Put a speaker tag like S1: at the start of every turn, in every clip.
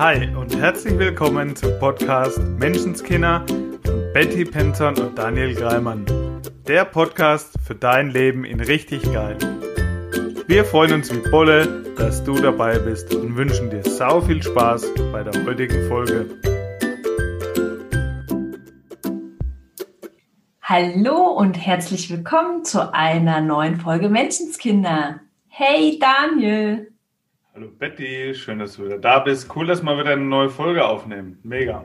S1: Hi und herzlich willkommen zum Podcast Menschenskinder von Betty Penton und Daniel Greimann. Der Podcast für dein Leben in richtig geil. Wir freuen uns wie Bolle, dass du dabei bist und wünschen dir sau viel Spaß bei der heutigen Folge.
S2: Hallo und herzlich willkommen zu einer neuen Folge Menschenskinder. Hey Daniel.
S1: Hallo Betty, schön, dass du wieder da bist. Cool, dass wir wieder eine neue Folge aufnehmen. Mega.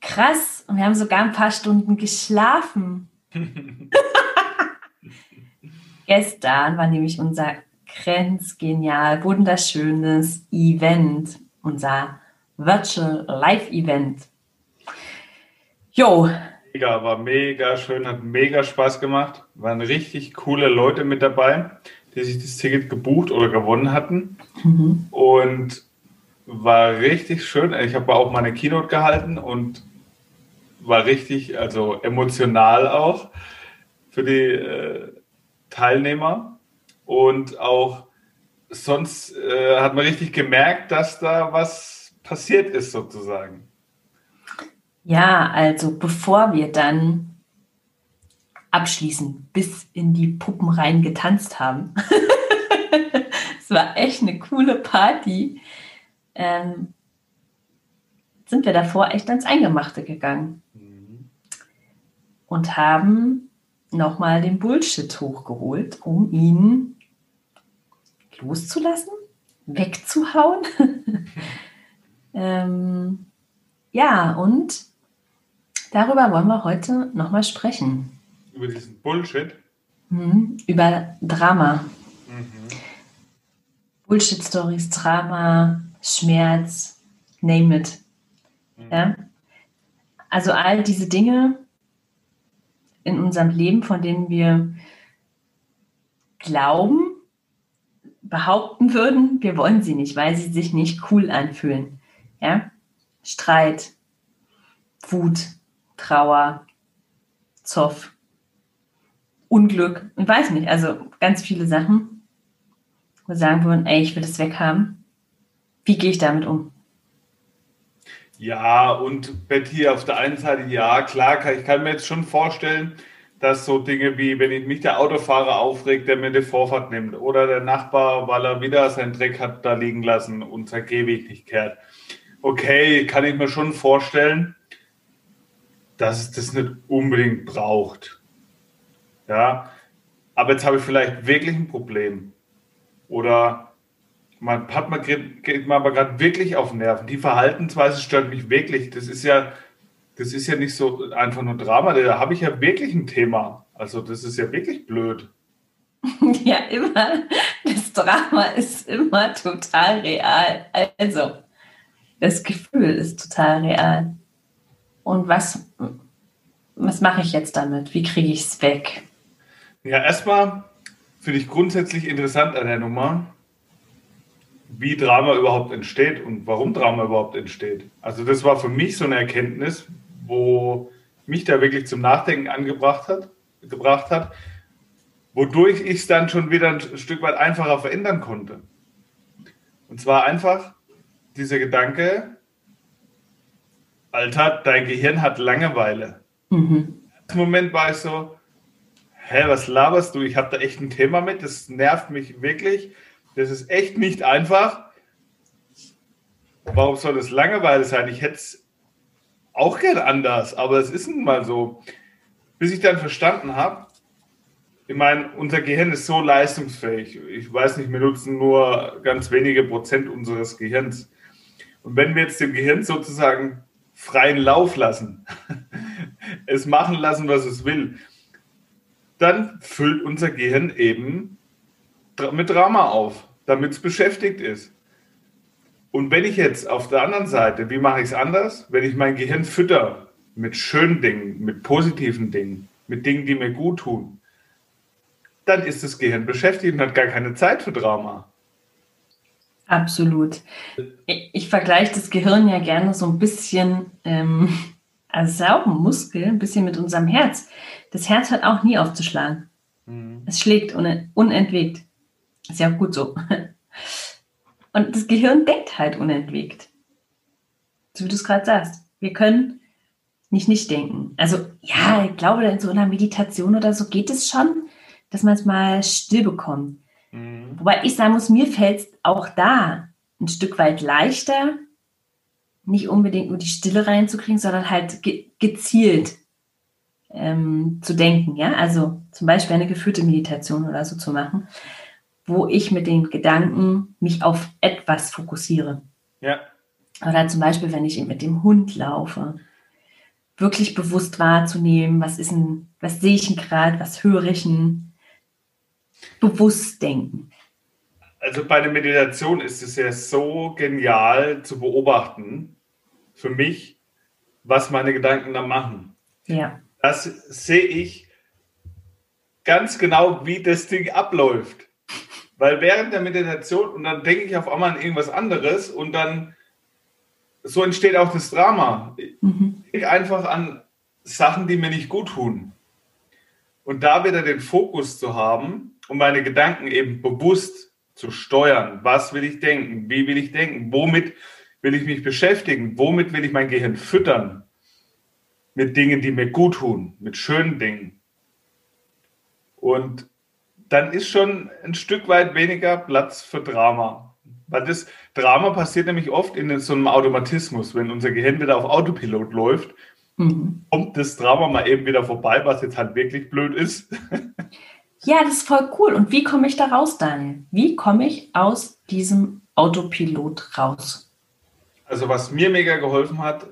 S2: Krass, und wir haben sogar ein paar Stunden geschlafen. Gestern war nämlich unser grenzgenial, wunderschönes Event, unser Virtual Live Event.
S1: Jo. Mega, war mega schön, hat mega Spaß gemacht. Waren richtig coole Leute mit dabei die sich das Ticket gebucht oder gewonnen hatten. Mhm. Und war richtig schön. Ich habe auch meine Keynote gehalten und war richtig, also emotional auch für die äh, Teilnehmer. Und auch sonst äh, hat man richtig gemerkt, dass da was passiert ist sozusagen.
S2: Ja, also bevor wir dann abschließend bis in die Puppen rein getanzt haben. es war echt eine coole Party. Ähm, sind wir davor echt ans Eingemachte gegangen mhm. und haben nochmal den Bullshit hochgeholt, um ihn loszulassen, wegzuhauen. ähm, ja, und darüber wollen wir heute nochmal sprechen.
S1: Über diesen Bullshit?
S2: Mhm. Über Drama. Mhm. Bullshit-Stories, Drama, Schmerz, name it. Mhm. Ja? Also all diese Dinge in unserem Leben, von denen wir glauben, behaupten würden, wir wollen sie nicht, weil sie sich nicht cool anfühlen. Ja? Streit, Wut, Trauer, Zoff, Unglück, ich weiß nicht, also ganz viele Sachen, wo wir sagen würden, ey, ich will das weghaben. Wie gehe ich damit um?
S1: Ja, und Betty, auf der einen Seite, ja, klar, ich kann mir jetzt schon vorstellen, dass so Dinge wie, wenn ich mich der Autofahrer aufregt, der mir die Vorfahrt nimmt, oder der Nachbar, weil er wieder seinen Dreck hat da liegen lassen und sein Gehweg nicht kehrt. Okay, kann ich mir schon vorstellen, dass es das nicht unbedingt braucht. Ja, aber jetzt habe ich vielleicht wirklich ein Problem. Oder mein Partner geht mir aber gerade wirklich auf Nerven. Die Verhaltensweise stört mich wirklich. Das ist ja, das ist ja nicht so einfach nur Drama. Da habe ich ja wirklich ein Thema. Also das ist ja wirklich blöd.
S2: Ja, immer. Das Drama ist immer total real. Also, das Gefühl ist total real. Und was, was mache ich jetzt damit? Wie kriege ich es weg?
S1: Ja, erstmal finde ich grundsätzlich interessant an der Nummer, wie Drama überhaupt entsteht und warum Drama überhaupt entsteht. Also das war für mich so eine Erkenntnis, wo mich da wirklich zum Nachdenken angebracht hat, gebracht hat, wodurch ich es dann schon wieder ein Stück weit einfacher verändern konnte. Und zwar einfach dieser Gedanke, Alter, dein Gehirn hat Langeweile. Mhm. Im Moment war ich so, hä, was laberst du? Ich habe da echt ein Thema mit, das nervt mich wirklich. Das ist echt nicht einfach. Warum soll das Langeweile sein? Ich hätte es auch gern anders, aber es ist nun mal so. Bis ich dann verstanden habe, ich meine, unser Gehirn ist so leistungsfähig. Ich weiß nicht, wir nutzen nur ganz wenige Prozent unseres Gehirns. Und wenn wir jetzt dem Gehirn sozusagen freien Lauf lassen, es machen lassen, was es will, dann füllt unser Gehirn eben mit Drama auf, damit es beschäftigt ist. Und wenn ich jetzt auf der anderen Seite, wie mache ich es anders? Wenn ich mein Gehirn fütter mit schönen Dingen, mit positiven Dingen, mit Dingen, die mir gut tun, dann ist das Gehirn beschäftigt und hat gar keine Zeit für Drama.
S2: Absolut. Ich, ich vergleiche das Gehirn ja gerne so ein bisschen, ähm, also es ist ja auch ein Muskel, ein bisschen mit unserem Herz. Das Herz hört auch nie aufzuschlagen. Mhm. Es schlägt unentwegt. Ist ja auch gut so. Und das Gehirn denkt halt unentwegt. so wie du es gerade sagst. Wir können nicht nicht denken. Also ja, ich glaube, in so einer Meditation oder so geht es schon, dass man es mal still bekommt. Mhm. Wobei ich sagen muss, mir fällt es auch da ein Stück weit leichter, nicht unbedingt nur die Stille reinzukriegen, sondern halt ge gezielt ähm, zu denken. Ja, also zum Beispiel eine geführte Meditation oder so zu machen, wo ich mit den Gedanken mich auf etwas fokussiere.
S1: Ja.
S2: Oder zum Beispiel, wenn ich mit dem Hund laufe, wirklich bewusst wahrzunehmen, was ist ein, was sehe ich denn gerade, was höre ich denn, bewusst denken.
S1: Also bei der Meditation ist es ja so genial zu beobachten, für mich, was meine Gedanken da machen.
S2: Ja.
S1: Das sehe ich ganz genau, wie das Ding abläuft. Weil während der Meditation, und dann denke ich auf einmal an irgendwas anderes und dann so entsteht auch das Drama. Mhm. Ich denke einfach an Sachen, die mir nicht gut tun. Und da wieder den Fokus zu haben, um meine Gedanken eben bewusst zu steuern. Was will ich denken? Wie will ich denken? Womit will ich mich beschäftigen? Womit will ich mein Gehirn füttern? Mit Dingen, die mir gut tun, mit schönen Dingen. Und dann ist schon ein Stück weit weniger Platz für Drama. Weil das Drama passiert nämlich oft in so einem Automatismus. Wenn unser Gehirn wieder auf Autopilot läuft, mhm. kommt das Drama mal eben wieder vorbei, was jetzt halt wirklich blöd ist.
S2: Ja, das ist voll cool. Und wie komme ich da raus, Daniel? Wie komme ich aus diesem Autopilot raus?
S1: Also, was mir mega geholfen hat,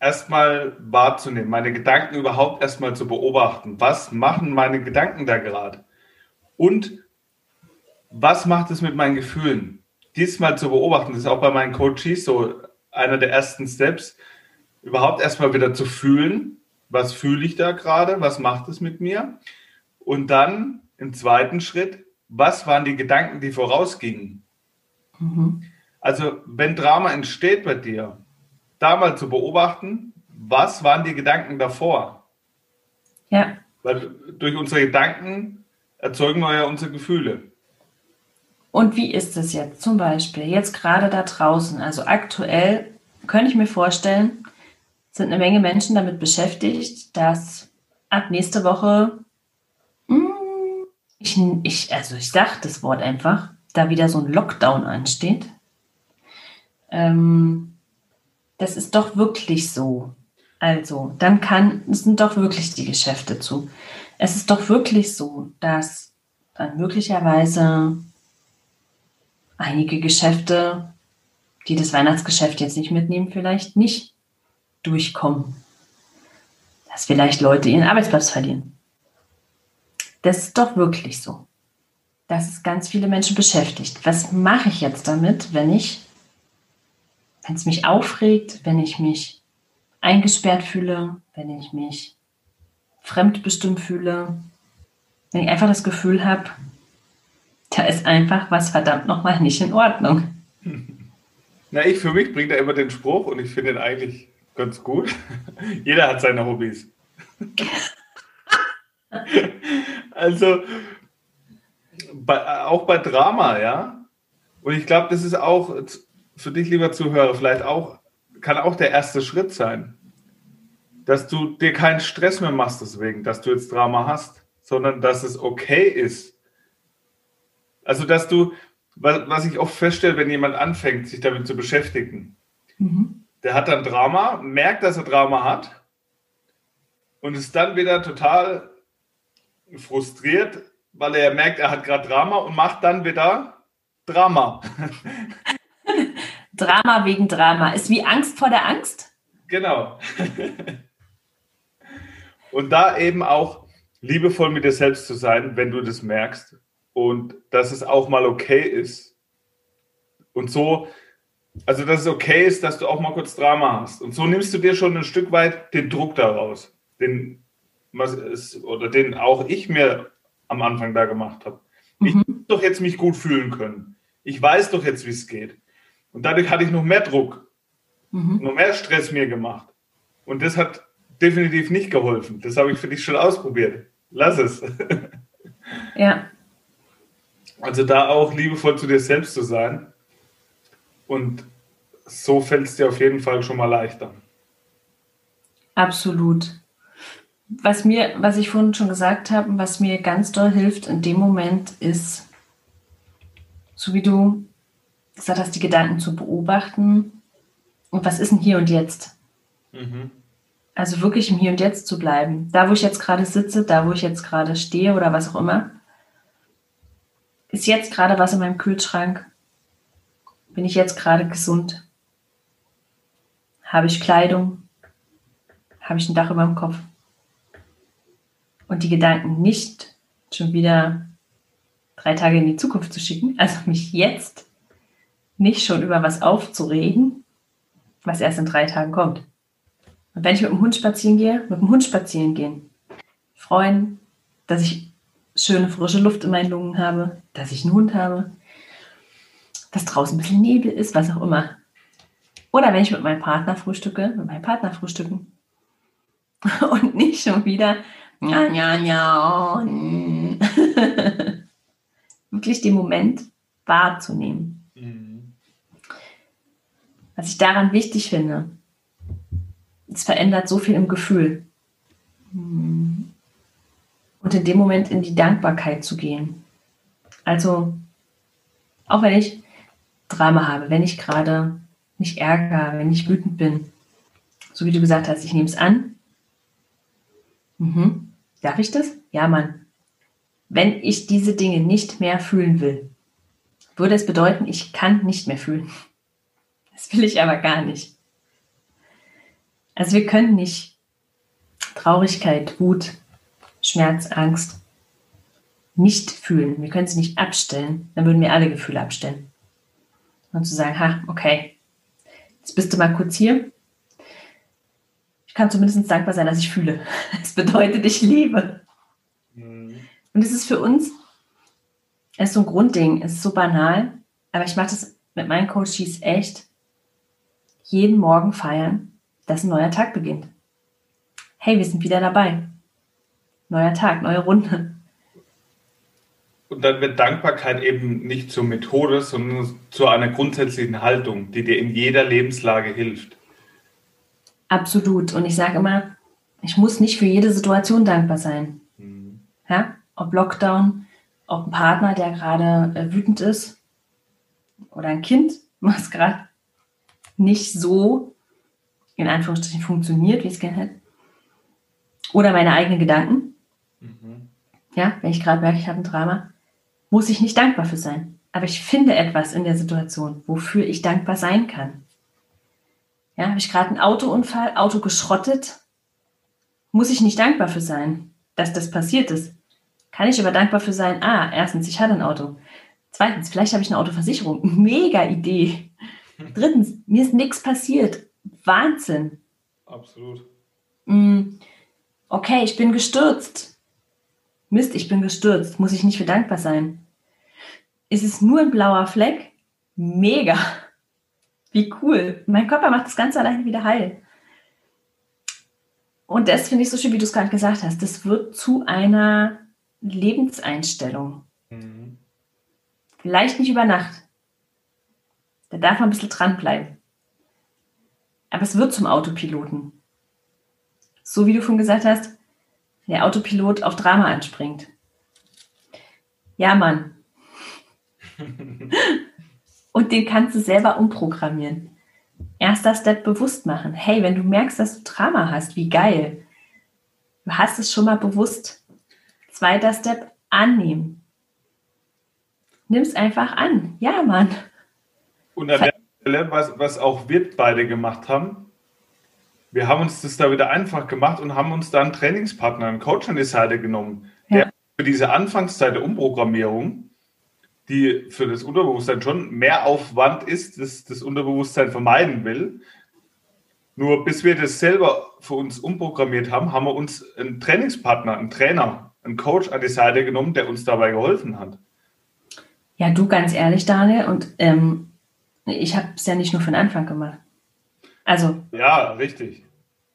S1: erstmal wahrzunehmen, meine Gedanken überhaupt erstmal zu beobachten. Was machen meine Gedanken da gerade? Und was macht es mit meinen Gefühlen? Diesmal zu beobachten, das ist auch bei meinen Coaches so einer der ersten Steps, überhaupt erstmal wieder zu fühlen, was fühle ich da gerade, was macht es mit mir? Und dann im zweiten Schritt, was waren die Gedanken, die vorausgingen? Mhm. Also, wenn Drama entsteht bei dir, da mal zu beobachten, was waren die Gedanken davor?
S2: Ja.
S1: Weil durch unsere Gedanken erzeugen wir ja unsere Gefühle.
S2: Und wie ist es jetzt zum Beispiel, jetzt gerade da draußen? Also aktuell könnte ich mir vorstellen, sind eine Menge Menschen damit beschäftigt, dass ab nächste Woche, hm, ich, ich, also ich sage das Wort einfach, da wieder so ein Lockdown ansteht. Ähm, das ist doch wirklich so. Also, dann kann, sind doch wirklich die Geschäfte zu. Es ist doch wirklich so, dass dann möglicherweise einige Geschäfte, die das Weihnachtsgeschäft jetzt nicht mitnehmen, vielleicht nicht durchkommen. Dass vielleicht Leute ihren Arbeitsplatz verlieren. Das ist doch wirklich so. Dass es ganz viele Menschen beschäftigt. Was mache ich jetzt damit, wenn ich, wenn es mich aufregt, wenn ich mich eingesperrt fühle, wenn ich mich fremdbestimmt fühle, wenn ich einfach das Gefühl habe, da ist einfach was verdammt nochmal nicht in Ordnung.
S1: Na, ich für mich bringe da immer den Spruch und ich finde ihn eigentlich ganz gut. Jeder hat seine Hobbys. also, bei, auch bei Drama, ja. Und ich glaube, das ist auch für dich, lieber Zuhörer, vielleicht auch, kann auch der erste Schritt sein. Dass du dir keinen Stress mehr machst deswegen, dass du jetzt Drama hast, sondern dass es okay ist, also, dass du, was ich oft feststelle, wenn jemand anfängt, sich damit zu beschäftigen, mhm. der hat dann Drama, merkt, dass er Drama hat und ist dann wieder total frustriert, weil er merkt, er hat gerade Drama und macht dann wieder Drama.
S2: Drama wegen Drama. Ist wie Angst vor der Angst?
S1: Genau. und da eben auch liebevoll mit dir selbst zu sein, wenn du das merkst und dass es auch mal okay ist. Und so, also dass es okay ist, dass du auch mal kurz Drama hast. Und so nimmst du dir schon ein Stück weit den Druck daraus, den, ist, oder den auch ich mir am Anfang da gemacht habe. Mhm. Ich muss doch jetzt mich gut fühlen können. Ich weiß doch jetzt, wie es geht. Und dadurch hatte ich noch mehr Druck, mhm. noch mehr Stress mir gemacht. Und das hat definitiv nicht geholfen. Das habe ich für dich schon ausprobiert. Lass es.
S2: Ja.
S1: Also da auch liebevoll zu dir selbst zu sein und so fällt es dir auf jeden Fall schon mal leichter.
S2: Absolut. Was mir, was ich vorhin schon gesagt habe, was mir ganz doll hilft in dem Moment ist, so wie du gesagt hast, die Gedanken zu beobachten. Und was ist denn hier und jetzt? Mhm. Also wirklich im Hier und Jetzt zu bleiben. Da, wo ich jetzt gerade sitze, da, wo ich jetzt gerade stehe oder was auch immer. Ist jetzt gerade was in meinem Kühlschrank? Bin ich jetzt gerade gesund? Habe ich Kleidung? Habe ich ein Dach über dem Kopf? Und die Gedanken nicht schon wieder drei Tage in die Zukunft zu schicken, also mich jetzt nicht schon über was aufzuregen, was erst in drei Tagen kommt. Und wenn ich mit dem Hund spazieren gehe, mit dem Hund spazieren gehen. Freuen, dass ich schöne frische Luft in meinen Lungen habe, dass ich einen Hund habe, dass draußen ein bisschen Nebel ist, was auch immer. Oder wenn ich mit meinem Partner frühstücke, mit meinem Partner frühstücken. Und nicht schon wieder, ja, ja, ja. Wirklich den Moment wahrzunehmen. Was ich daran wichtig finde, es verändert so viel im Gefühl. Und in dem Moment in die Dankbarkeit zu gehen. Also, auch wenn ich Drama habe, wenn ich gerade mich ärgere, wenn ich wütend bin, so wie du gesagt hast, ich nehme es an. Mhm. Darf ich das? Ja, Mann. Wenn ich diese Dinge nicht mehr fühlen will, würde es bedeuten, ich kann nicht mehr fühlen. Das will ich aber gar nicht. Also wir können nicht Traurigkeit, Wut, Schmerz, Angst nicht fühlen. Wir können sie nicht abstellen. Dann würden wir alle Gefühle abstellen. Und zu sagen, ha, okay, jetzt bist du mal kurz hier. Ich kann zumindest dankbar sein, dass ich fühle. Es bedeutet, ich liebe. Mhm. Und es ist für uns, es ist so ein Grundding, es ist so banal, aber ich mache das mit meinen Coaches echt jeden Morgen feiern dass ein neuer Tag beginnt. Hey, wir sind wieder dabei. Neuer Tag, neue Runde.
S1: Und dann wird Dankbarkeit eben nicht zur Methode, sondern zu einer grundsätzlichen Haltung, die dir in jeder Lebenslage hilft.
S2: Absolut. Und ich sage immer, ich muss nicht für jede Situation dankbar sein. Mhm. Ja? Ob Lockdown, ob ein Partner, der gerade äh, wütend ist, oder ein Kind, was gerade nicht so in Anführungsstrichen funktioniert, wie es gerne hätte. Oder meine eigenen Gedanken. Mhm. Ja, wenn ich gerade merke, ich habe ein Drama, muss ich nicht dankbar für sein. Aber ich finde etwas in der Situation, wofür ich dankbar sein kann. Ja, habe ich gerade einen Autounfall, Auto geschrottet, muss ich nicht dankbar für sein, dass das passiert ist. Kann ich aber dankbar für sein, ah, erstens, ich hatte ein Auto. Zweitens, vielleicht habe ich eine Autoversicherung. Mega Idee. Drittens, mir ist nichts passiert. Wahnsinn.
S1: Absolut.
S2: Mm, okay, ich bin gestürzt. Mist, ich bin gestürzt. Muss ich nicht für dankbar sein. Ist es nur ein blauer Fleck? Mega. Wie cool. Mein Körper macht das Ganze alleine wieder heil. Und das finde ich so schön, wie du es gerade gesagt hast. Das wird zu einer Lebenseinstellung. Mhm. Vielleicht nicht über Nacht. Da darf man ein bisschen dranbleiben. Aber es wird zum Autopiloten. So wie du schon gesagt hast, der Autopilot auf Drama anspringt. Ja, Mann. Und den kannst du selber umprogrammieren. Erster Step bewusst machen. Hey, wenn du merkst, dass du Drama hast, wie geil. Du hast es schon mal bewusst. Zweiter Step, annehmen. Nimm es einfach an. Ja, Mann.
S1: Und an der was, was auch wir beide gemacht haben. Wir haben uns das da wieder einfach gemacht und haben uns da einen Trainingspartner, einen Coach an die Seite genommen, ja. der für diese Anfangszeit der Umprogrammierung, die für das Unterbewusstsein schon mehr Aufwand ist, das das Unterbewusstsein vermeiden will. Nur bis wir das selber für uns umprogrammiert haben, haben wir uns einen Trainingspartner, einen Trainer, einen Coach an die Seite genommen, der uns dabei geholfen hat.
S2: Ja, du ganz ehrlich, Daniel, und ähm, ich habe es ja nicht nur für den Anfang gemacht. Also.
S1: Ja, richtig.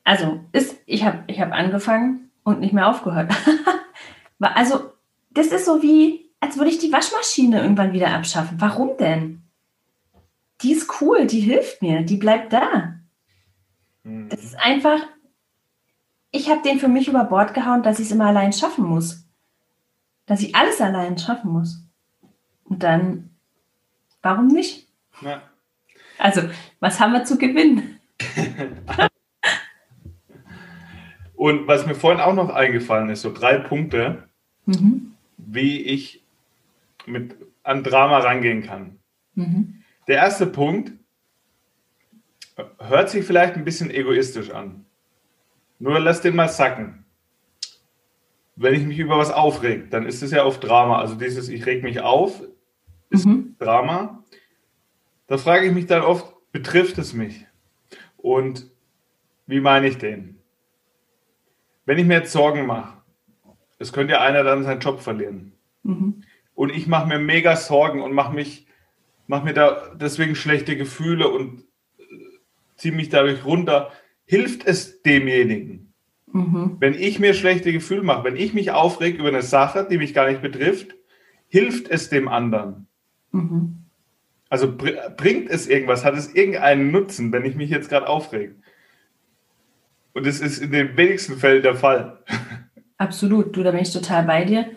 S2: Also, ist, ich habe ich hab angefangen und nicht mehr aufgehört. also, das ist so wie, als würde ich die Waschmaschine irgendwann wieder abschaffen. Warum denn? die ist cool, die hilft mir, die bleibt da.
S1: Mhm.
S2: Das ist einfach, ich habe den für mich über Bord gehauen, dass ich es immer allein schaffen muss. Dass ich alles allein schaffen muss. Und dann, warum nicht?
S1: Ja.
S2: Also, was haben wir zu gewinnen?
S1: Und was mir vorhin auch noch eingefallen ist, so drei Punkte,
S2: Mhm.
S1: wie ich mit an Drama rangehen kann.
S2: Mhm.
S1: Der erste Punkt hört sich vielleicht ein bisschen egoistisch an. Nur lass den mal sacken. Wenn ich mich über was aufreg, dann ist es ja oft Drama. Also dieses Ich reg mich auf,
S2: Mhm.
S1: Drama. Da frage ich mich dann oft, betrifft es mich? Und wie meine ich den? Wenn ich mir jetzt Sorgen mache, es könnte ja einer dann seinen Job verlieren.
S2: Mhm.
S1: Und ich mache mir mega Sorgen und mache mich, mach mir da deswegen schlechte Gefühle und ziehe mich dadurch runter. Hilft es demjenigen?
S2: Mhm.
S1: Wenn ich mir schlechte Gefühle mache, wenn ich mich aufreg über eine Sache, die mich gar nicht betrifft, hilft es dem anderen?
S2: Mhm.
S1: Also br bringt es irgendwas? Hat es irgendeinen Nutzen, wenn ich mich jetzt gerade aufrege? Und es ist in den wenigsten Fällen der Fall.
S2: Absolut, du, da bin ich total bei dir.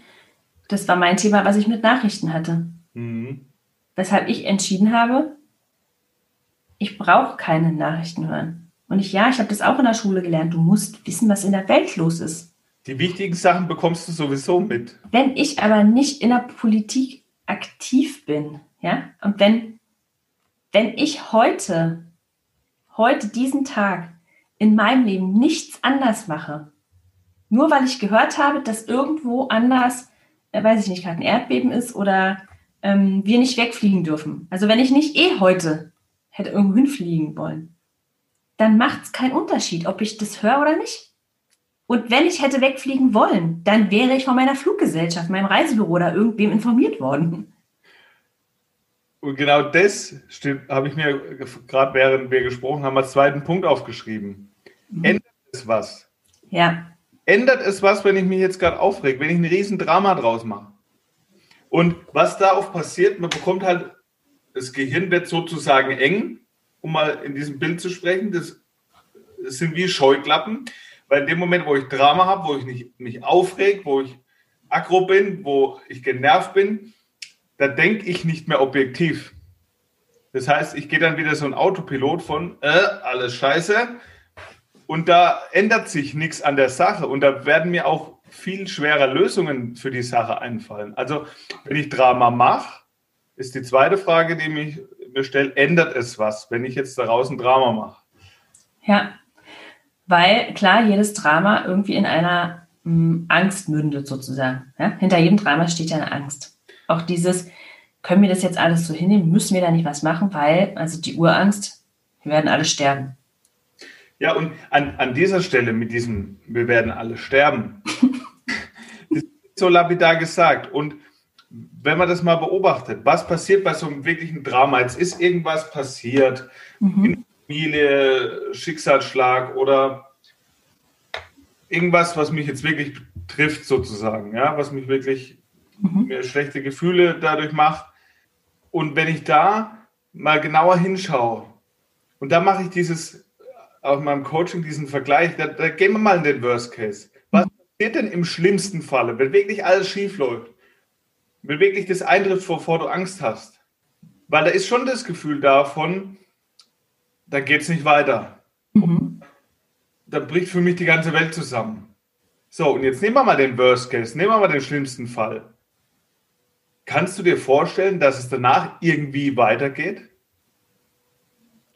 S2: Das war mein Thema, was ich mit Nachrichten hatte.
S1: Mhm.
S2: Weshalb ich entschieden habe, ich brauche keine Nachrichten hören. Und ich, ja, ich habe das auch in der Schule gelernt. Du musst wissen, was in der Welt los ist.
S1: Die wichtigen Sachen bekommst du sowieso mit.
S2: Wenn ich aber nicht in der Politik aktiv bin, ja, und wenn, wenn ich heute, heute diesen Tag in meinem Leben nichts anders mache, nur weil ich gehört habe, dass irgendwo anders, äh, weiß ich nicht, gerade ein Erdbeben ist oder ähm, wir nicht wegfliegen dürfen. Also wenn ich nicht eh heute hätte irgendwo hinfliegen wollen, dann macht es keinen Unterschied, ob ich das höre oder nicht. Und wenn ich hätte wegfliegen wollen, dann wäre ich von meiner Fluggesellschaft, meinem Reisebüro oder irgendwem informiert worden.
S1: Und genau das habe ich mir gerade während wir gesprochen haben, als zweiten Punkt aufgeschrieben. Ändert es was?
S2: Ja,
S1: Ändert es was, wenn ich mich jetzt gerade aufreg, wenn ich ein riesen Drama draus mache? Und was da oft passiert, man bekommt halt, das Gehirn wird sozusagen eng, um mal in diesem Bild zu sprechen. Das, das sind wie Scheuklappen, weil in dem Moment, wo ich Drama habe, wo ich nicht, mich aufreg, wo ich aggro bin, wo ich genervt bin, da denke ich nicht mehr objektiv. Das heißt, ich gehe dann wieder so ein Autopilot von, äh, alles scheiße. Und da ändert sich nichts an der Sache. Und da werden mir auch viel schwerer Lösungen für die Sache einfallen. Also, wenn ich Drama mache, ist die zweite Frage, die mich mir stellt, ändert es was, wenn ich jetzt daraus ein Drama mache?
S2: ja. Weil klar, jedes Drama irgendwie in einer mh, Angst mündet sozusagen. Ja? Hinter jedem Drama steht ja eine Angst. Auch dieses, können wir das jetzt alles so hinnehmen? Müssen wir da nicht was machen? Weil, also die Urangst, wir werden alle sterben.
S1: Ja, und an, an dieser Stelle mit diesem, wir werden alle sterben, das ist so lapidar gesagt. Und wenn man das mal beobachtet, was passiert bei so einem wirklichen Drama? Jetzt ist irgendwas passiert,
S2: Mhm.
S1: in der Familie, Schicksalsschlag oder irgendwas, was mich jetzt wirklich trifft, sozusagen, ja, was mich wirklich
S2: Mhm.
S1: mir schlechte Gefühle dadurch macht. Und wenn ich da mal genauer hinschaue, und da mache ich dieses, auf meinem Coaching diesen Vergleich, da, da gehen wir mal in den Worst Case. Was passiert denn im schlimmsten Falle, wenn wirklich alles schief läuft? Wenn wirklich das eintrifft, wovor du Angst hast? Weil da ist schon das Gefühl davon, da geht es nicht weiter.
S2: Mhm.
S1: Da bricht für mich die ganze Welt zusammen. So, und jetzt nehmen wir mal den Worst Case, nehmen wir mal den schlimmsten Fall. Kannst du dir vorstellen, dass es danach irgendwie weitergeht?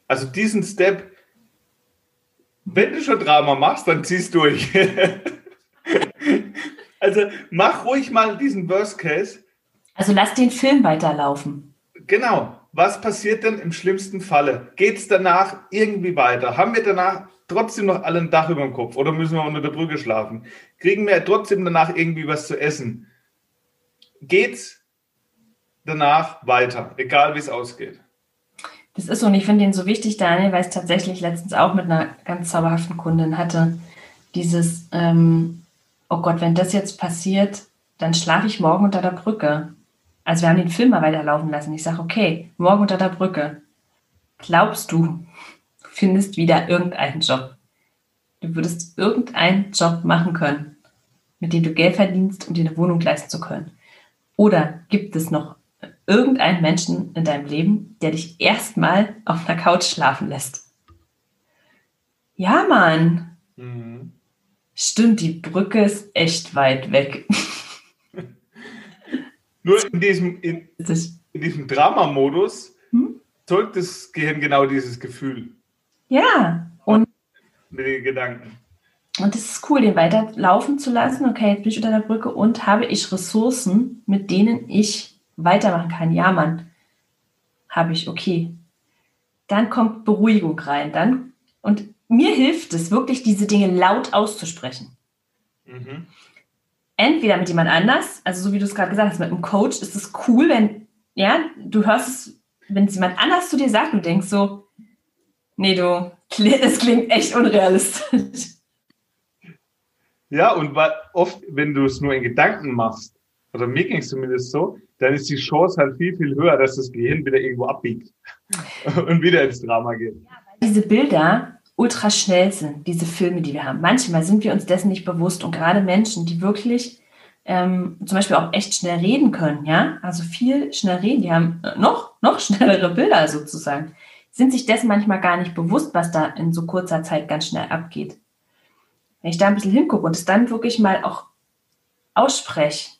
S1: Also diesen Step, wenn du schon Drama machst, dann ziehst durch. also mach ruhig mal diesen Worst Case.
S2: Also lass den Film weiterlaufen.
S1: Genau. Was passiert denn im schlimmsten Falle? Geht es danach irgendwie weiter? Haben wir danach trotzdem noch alle ein Dach über dem Kopf oder müssen wir unter der Brücke schlafen? Kriegen wir trotzdem danach irgendwie was zu essen? Geht's danach weiter, egal wie es ausgeht?
S2: Das ist so und ich finde den so wichtig, Daniel, weil ich es tatsächlich letztens auch mit einer ganz zauberhaften Kundin hatte. Dieses, ähm, oh Gott, wenn das jetzt passiert, dann schlafe ich morgen unter der Brücke. Also wir haben den Film mal weiterlaufen lassen. Ich sage, okay, morgen unter der Brücke. Glaubst du, du findest wieder irgendeinen Job? Du würdest irgendeinen Job machen können, mit dem du Geld verdienst, um dir eine Wohnung leisten zu können. Oder gibt es noch irgendeinen Menschen in deinem Leben, der dich erstmal auf einer Couch schlafen lässt? Ja, Mann. Mhm. Stimmt, die Brücke ist echt weit weg.
S1: Nur in diesem, in, in diesem Dramamodus hm? zeugt das Gehirn genau dieses Gefühl.
S2: Ja, und
S1: mit den Gedanken.
S2: Und es ist cool, den weiterlaufen zu lassen. Okay, jetzt bin ich unter der Brücke und habe ich Ressourcen, mit denen ich weitermachen kann. Ja, Mann, habe ich, okay. Dann kommt Beruhigung rein. Dann, und mir hilft es wirklich, diese Dinge laut auszusprechen. Mhm. Entweder mit jemand anders, also so wie du es gerade gesagt hast, mit einem Coach ist es cool, wenn, ja, du hörst es, wenn es jemand anders zu dir sagt, du denkst so, nee, du, es klingt echt unrealistisch.
S1: Ja, und oft, wenn du es nur in Gedanken machst, oder mir ging es zumindest so, dann ist die Chance halt viel, viel höher, dass das Gehirn wieder irgendwo abbiegt und wieder ins Drama geht. Ja,
S2: diese Bilder ultra schnell sind, diese Filme, die wir haben. Manchmal sind wir uns dessen nicht bewusst und gerade Menschen, die wirklich ähm, zum Beispiel auch echt schnell reden können, ja, also viel schnell reden, die haben noch, noch schnellere Bilder sozusagen, sind sich dessen manchmal gar nicht bewusst, was da in so kurzer Zeit ganz schnell abgeht. Wenn ich da ein bisschen hingucke und es dann wirklich mal auch ausspreche,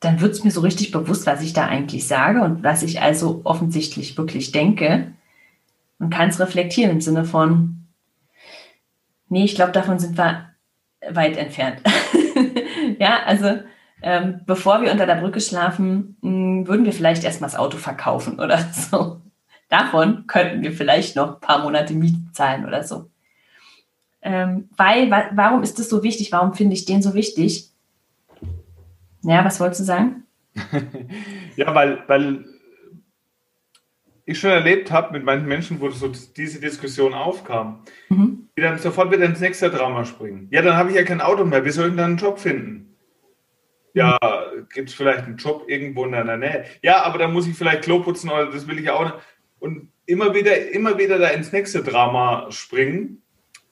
S2: dann wird es mir so richtig bewusst, was ich da eigentlich sage und was ich also offensichtlich wirklich denke und kann es reflektieren im Sinne von, Nee, ich glaube, davon sind wir weit entfernt. ja, also ähm, bevor wir unter der Brücke schlafen, mh, hm, würden wir vielleicht erstmal das Auto verkaufen oder so. Davon könnten wir vielleicht noch ein paar Monate Miete zahlen oder so. Ähm, weil, wa warum ist das so wichtig? Warum finde ich den so wichtig? Ja, was wolltest du sagen?
S1: ja, weil, weil ich schon erlebt habe mit manchen Menschen, wo so diese Diskussion aufkam, mhm. die dann sofort wieder ins nächste Drama springen. Ja, dann habe ich ja kein Auto mehr. Wie soll ich dann einen Job finden? Ja, gibt es vielleicht einen Job irgendwo in deiner Nähe? Ja, aber dann muss ich vielleicht Klo putzen oder das will ich auch nicht. Und immer wieder, immer wieder da ins nächste Drama springen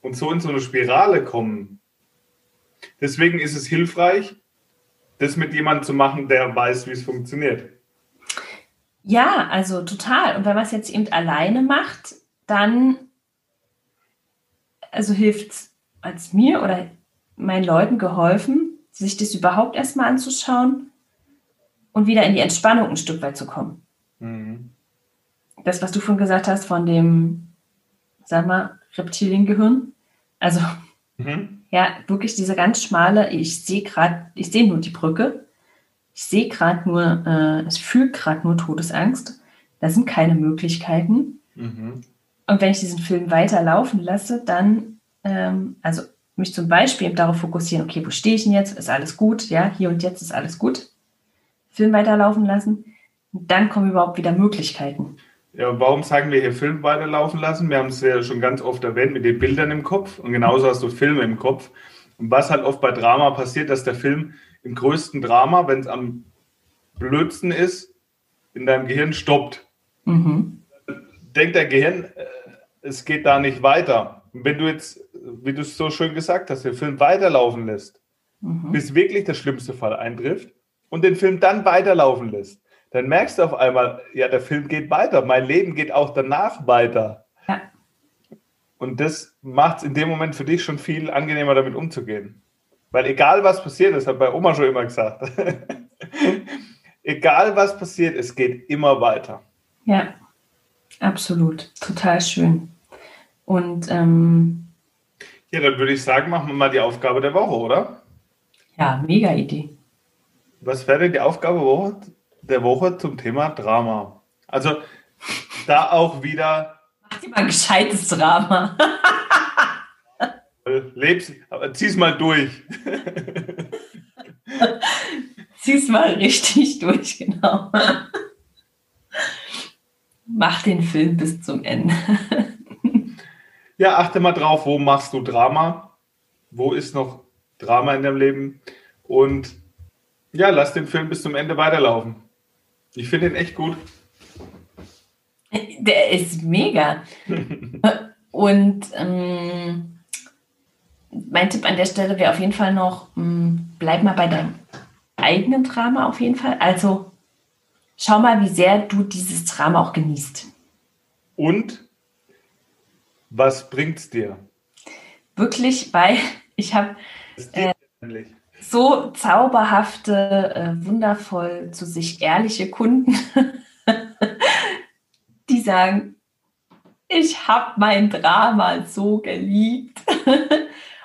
S1: und so in so eine Spirale kommen. Deswegen ist es hilfreich, das mit jemandem zu machen, der weiß, wie es funktioniert.
S2: Ja, also total. Und wenn man es jetzt eben alleine macht, dann also hilft es als mir oder meinen Leuten geholfen, sich das überhaupt erstmal anzuschauen und wieder in die Entspannung ein Stück weit zu kommen. Mhm. Das, was du vorhin gesagt hast von dem, sag mal, Reptiliengehirn. Also, mhm. ja, wirklich diese ganz schmale, ich sehe gerade, ich sehe nur die Brücke ich sehe gerade nur, äh, es fühlt gerade nur Todesangst. Da sind keine Möglichkeiten. Mhm. Und wenn ich diesen Film weiterlaufen lasse, dann, ähm, also mich zum Beispiel darauf fokussieren, okay, wo stehe ich denn jetzt? Ist alles gut? Ja, hier und jetzt ist alles gut. Film weiterlaufen lassen. Und dann kommen überhaupt wieder Möglichkeiten.
S1: Ja, warum sagen wir hier Film weiterlaufen lassen? Wir haben es ja schon ganz oft erwähnt mit den Bildern im Kopf und genauso hast du Filme im Kopf. Und was halt oft bei Drama passiert, dass der Film im größten Drama, wenn es am blödsten ist, in deinem Gehirn stoppt. Mhm. Denkt der Gehirn, äh, es geht da nicht weiter. Und wenn du jetzt, wie du es so schön gesagt hast, den Film weiterlaufen lässt, mhm. bis wirklich der schlimmste Fall eintrifft und den Film dann weiterlaufen lässt, dann merkst du auf einmal, ja, der Film geht weiter, mein Leben geht auch danach weiter. Ja. Und das macht es in dem Moment für dich schon viel angenehmer, damit umzugehen. Weil egal was passiert, das hat bei Oma schon immer gesagt. egal was passiert, es geht immer weiter.
S2: Ja, absolut. Total schön. Und ähm,
S1: ja, dann würde ich sagen, machen wir mal die Aufgabe der Woche, oder?
S2: Ja, mega Idee.
S1: Was wäre denn die Aufgabe der Woche zum Thema Drama? Also da auch wieder.
S2: Mach dir mal ein gescheites Drama.
S1: Lebst, aber zieh's mal durch.
S2: zieh's mal richtig durch, genau. Mach den Film bis zum Ende.
S1: ja, achte mal drauf, wo machst du Drama? Wo ist noch Drama in deinem Leben? Und ja, lass den Film bis zum Ende weiterlaufen. Ich finde ihn echt gut.
S2: Der ist mega. Und ähm, mein Tipp an der Stelle wäre auf jeden Fall noch, ähm, bleib mal bei deinem eigenen Drama auf jeden Fall. Also schau mal, wie sehr du dieses Drama auch genießt.
S1: Und was bringt es dir?
S2: Wirklich, weil ich habe äh, so zauberhafte, äh, wundervoll zu sich ehrliche Kunden, die sagen, ich habe mein Drama so geliebt.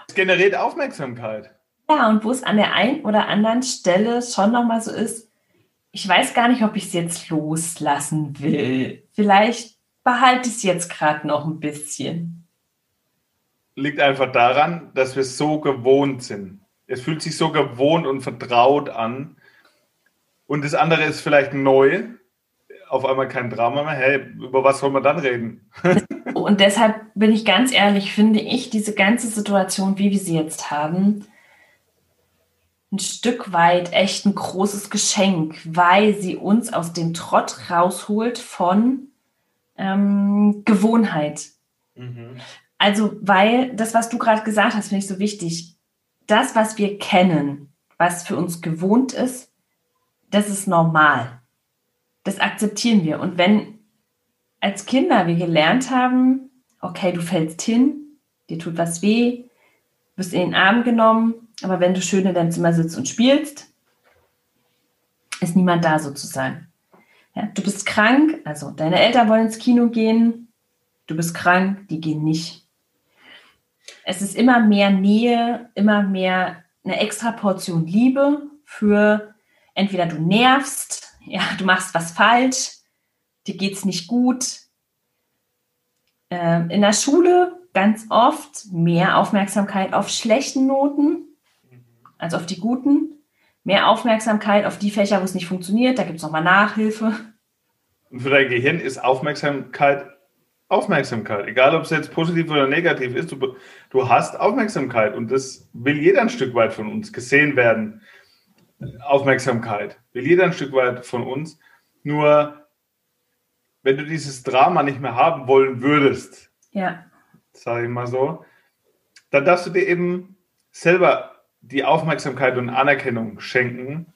S1: Es generiert Aufmerksamkeit.
S2: Ja, und wo es an der einen oder anderen Stelle schon nochmal so ist, ich weiß gar nicht, ob ich es jetzt loslassen will. Vielleicht behalte ich es jetzt gerade noch ein bisschen.
S1: Liegt einfach daran, dass wir so gewohnt sind. Es fühlt sich so gewohnt und vertraut an. Und das andere ist vielleicht neu. Auf einmal kein Drama mehr. Hey, über was soll man dann reden?
S2: und deshalb bin ich ganz ehrlich, finde ich diese ganze Situation, wie wir sie jetzt haben, ein Stück weit echt ein großes Geschenk, weil sie uns aus dem Trott rausholt von ähm, Gewohnheit. Mhm. Also, weil das, was du gerade gesagt hast, finde ich so wichtig das, was wir kennen, was für uns gewohnt ist, das ist normal. Das akzeptieren wir. Und wenn als Kinder wir gelernt haben, okay, du fällst hin, dir tut was weh, wirst in den Arm genommen, aber wenn du schön in deinem Zimmer sitzt und spielst, ist niemand da sozusagen. Ja, du bist krank, also deine Eltern wollen ins Kino gehen, du bist krank, die gehen nicht es ist immer mehr Nähe, immer mehr eine extra Portion Liebe für entweder du nervst, ja, du machst was falsch, dir geht es nicht gut. Ähm, in der Schule ganz oft mehr Aufmerksamkeit auf schlechten Noten als auf die guten. Mehr Aufmerksamkeit auf die Fächer, wo es nicht funktioniert. Da gibt es nochmal Nachhilfe.
S1: Und für dein Gehirn ist Aufmerksamkeit Aufmerksamkeit, egal ob es jetzt positiv oder negativ ist, du, du hast Aufmerksamkeit und das will jeder ein Stück weit von uns gesehen werden. Aufmerksamkeit will jeder ein Stück weit von uns. Nur wenn du dieses Drama nicht mehr haben wollen würdest,
S2: ja.
S1: sage ich mal so, dann darfst du dir eben selber die Aufmerksamkeit und Anerkennung schenken,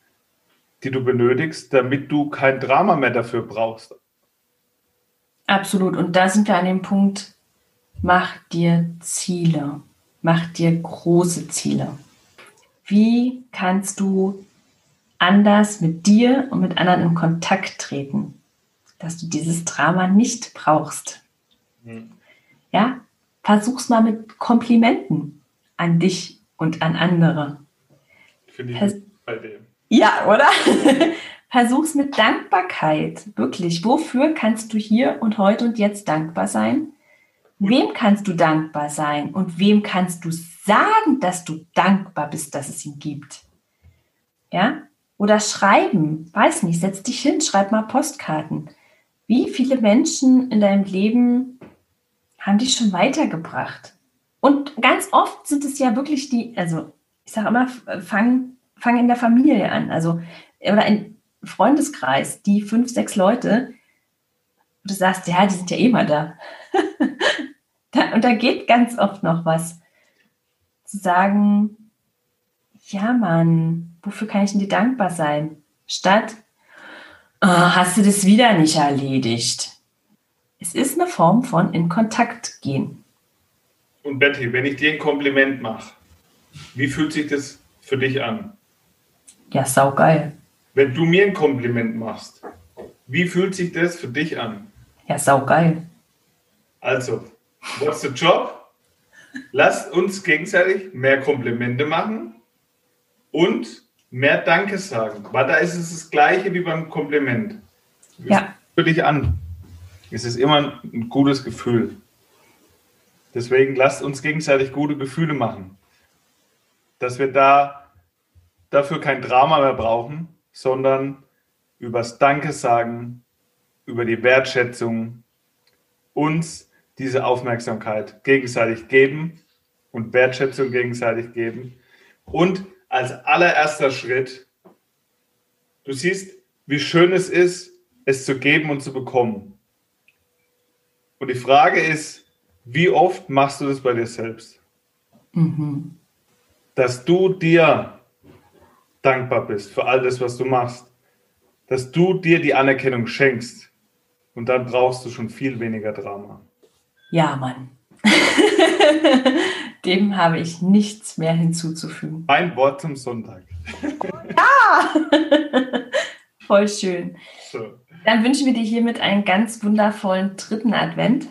S1: die du benötigst, damit du kein Drama mehr dafür brauchst.
S2: Absolut. Und da sind wir an dem Punkt, mach dir Ziele. Mach dir große Ziele. Wie kannst du anders mit dir und mit anderen in Kontakt treten, dass du dieses Drama nicht brauchst? Mhm. Ja, versuch's mal mit Komplimenten an dich und an andere.
S1: Finde ich Vers bei dem.
S2: Ja, oder? Versuch's mit Dankbarkeit. Wirklich. Wofür kannst du hier und heute und jetzt dankbar sein? Wem kannst du dankbar sein? Und wem kannst du sagen, dass du dankbar bist, dass es ihn gibt? Ja? Oder schreiben. Weiß nicht. Setz dich hin, schreib mal Postkarten. Wie viele Menschen in deinem Leben haben dich schon weitergebracht? Und ganz oft sind es ja wirklich die, also ich sage immer, fang, fang in der Familie an. Also, oder in, Freundeskreis, die fünf, sechs Leute, und du sagst, ja, die sind ja eh mal da. und da geht ganz oft noch was. Zu sagen, ja, Mann, wofür kann ich denn dir dankbar sein? Statt, oh, hast du das wieder nicht erledigt? Es ist eine Form von in Kontakt gehen.
S1: Und Betty, wenn ich dir ein Kompliment mache, wie fühlt sich das für dich an?
S2: Ja, saugeil.
S1: Wenn du mir ein Kompliment machst, wie fühlt sich das für dich an?
S2: Ja, saugeil.
S1: Also, what's the job? Lasst uns gegenseitig mehr Komplimente machen und mehr Danke sagen. Weil da ist es das Gleiche wie beim Kompliment.
S2: Ja.
S1: Für dich an. Es ist immer ein gutes Gefühl. Deswegen lasst uns gegenseitig gute Gefühle machen. Dass wir da dafür kein Drama mehr brauchen, sondern übers Danke sagen, über die Wertschätzung, uns diese Aufmerksamkeit gegenseitig geben und Wertschätzung gegenseitig geben. Und als allererster Schritt, du siehst, wie schön es ist, es zu geben und zu bekommen. Und die Frage ist, wie oft machst du das bei dir selbst?
S2: Mhm.
S1: Dass du dir dankbar bist für all das, was du machst. Dass du dir die Anerkennung schenkst. Und dann brauchst du schon viel weniger Drama.
S2: Ja, Mann. Dem habe ich nichts mehr hinzuzufügen.
S1: Ein Wort zum Sonntag.
S2: Voll schön.
S1: So.
S2: Dann wünschen wir dir hiermit einen ganz wundervollen dritten Advent.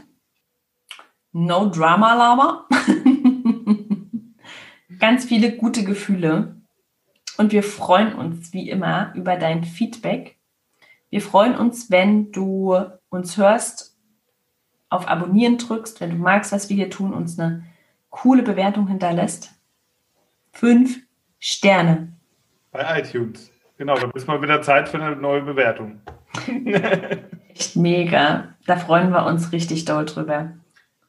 S2: No Drama Lama. ganz viele gute Gefühle. Und wir freuen uns wie immer über dein Feedback. Wir freuen uns, wenn du uns hörst, auf Abonnieren drückst, wenn du magst, was wir hier tun, uns eine coole Bewertung hinterlässt. Fünf Sterne.
S1: Bei iTunes. Genau, da ist mal wieder Zeit für eine neue Bewertung.
S2: Echt mega. Da freuen wir uns richtig doll drüber.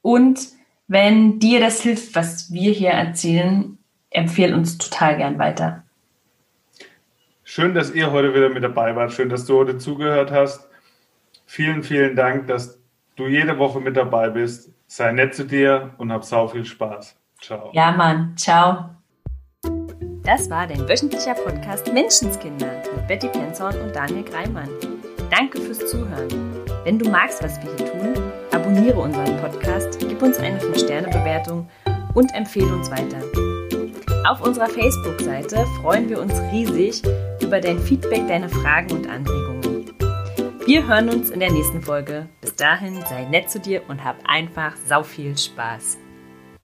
S2: Und wenn dir das hilft, was wir hier erzählen, empfehle uns total gern weiter.
S1: Schön, dass ihr heute wieder mit dabei wart. Schön, dass du heute zugehört hast. Vielen, vielen Dank, dass du jede Woche mit dabei bist. Sei nett zu dir und hab sau viel Spaß. Ciao.
S2: Ja, Mann. Ciao.
S3: Das war dein wöchentlicher Podcast Menschenskinder mit Betty Penzorn und Daniel Greimann. Danke fürs Zuhören. Wenn du magst, was wir hier tun, abonniere unseren Podcast, gib uns eine 5-Sterne-Bewertung und empfehle uns weiter. Auf unserer Facebook-Seite freuen wir uns riesig über dein Feedback, deine Fragen und Anregungen. Wir hören uns in der nächsten Folge. Bis dahin, sei nett zu dir und hab einfach sau viel Spaß.